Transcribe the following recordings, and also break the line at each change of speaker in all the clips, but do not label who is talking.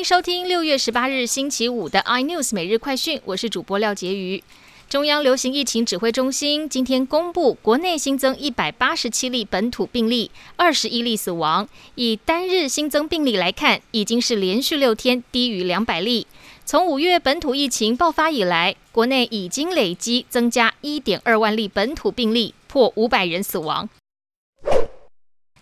迎收听六月十八日星期五的 iNews 每日快讯，我是主播廖杰瑜。中央流行疫情指挥中心今天公布，国内新增一百八十七例本土病例，二十一例死亡。以单日新增病例来看，已经是连续六天低于两百例。从五月本土疫情爆发以来，国内已经累积增加一点二万例本土病例，破五百人死亡。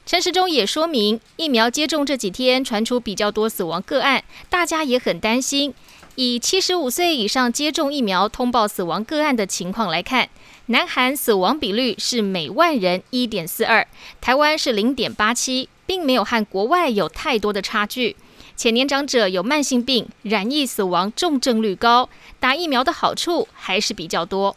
陈时中也说明，疫苗接种这几天传出比较多死亡个案，大家也很担心。以七十五岁以上接种疫苗通报死亡个案的情况来看，南韩死亡比率是每万人一点四二，台湾是零点八七，并没有和国外有太多的差距。且年长者有慢性病、染疫死亡重症率高，打疫苗的好处还是比较多。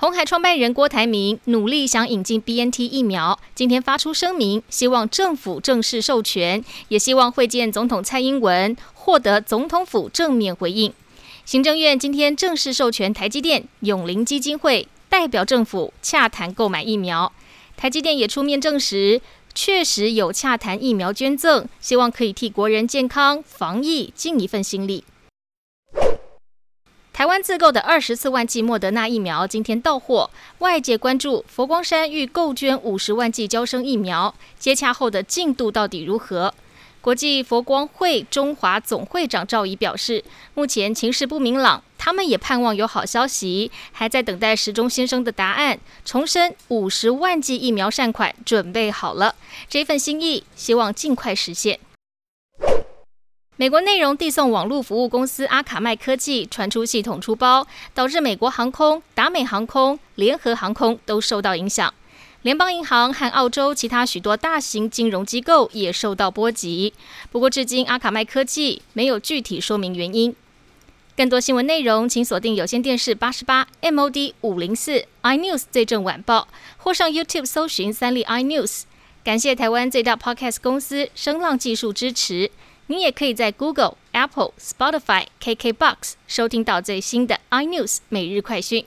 红海创办人郭台铭努力想引进 BNT 疫苗，今天发出声明，希望政府正式授权，也希望会见总统蔡英文，获得总统府正面回应。行政院今天正式授权台积电、永林基金会代表政府洽谈购买疫苗，台积电也出面证实，确实有洽谈疫苗捐赠，希望可以替国人健康防疫尽一份心力。台湾自购的二十四万剂莫德纳疫苗今天到货，外界关注佛光山欲购捐五十万剂交生疫苗，接洽后的进度到底如何？国际佛光会中华总会长赵怡表示，目前情势不明朗，他们也盼望有好消息，还在等待时钟先生的答案。重申五十万剂疫苗善款准备好了，这份心意希望尽快实现。美国内容递送网络服务公司阿卡麦科技传出系统出包，导致美国航空、达美航空、联合航空都受到影响。联邦银行和澳洲其他许多大型金融机构也受到波及。不过，至今阿卡麦科技没有具体说明原因。更多新闻内容，请锁定有线电视八十八 MOD 五零四 iNews 最正晚报，或上 YouTube 搜寻三立 iNews。感谢台湾最大 Podcast 公司声浪技术支持。你也可以在 Google、Apple、Spotify、KKBox 收听到最新的 iNews 每日快讯。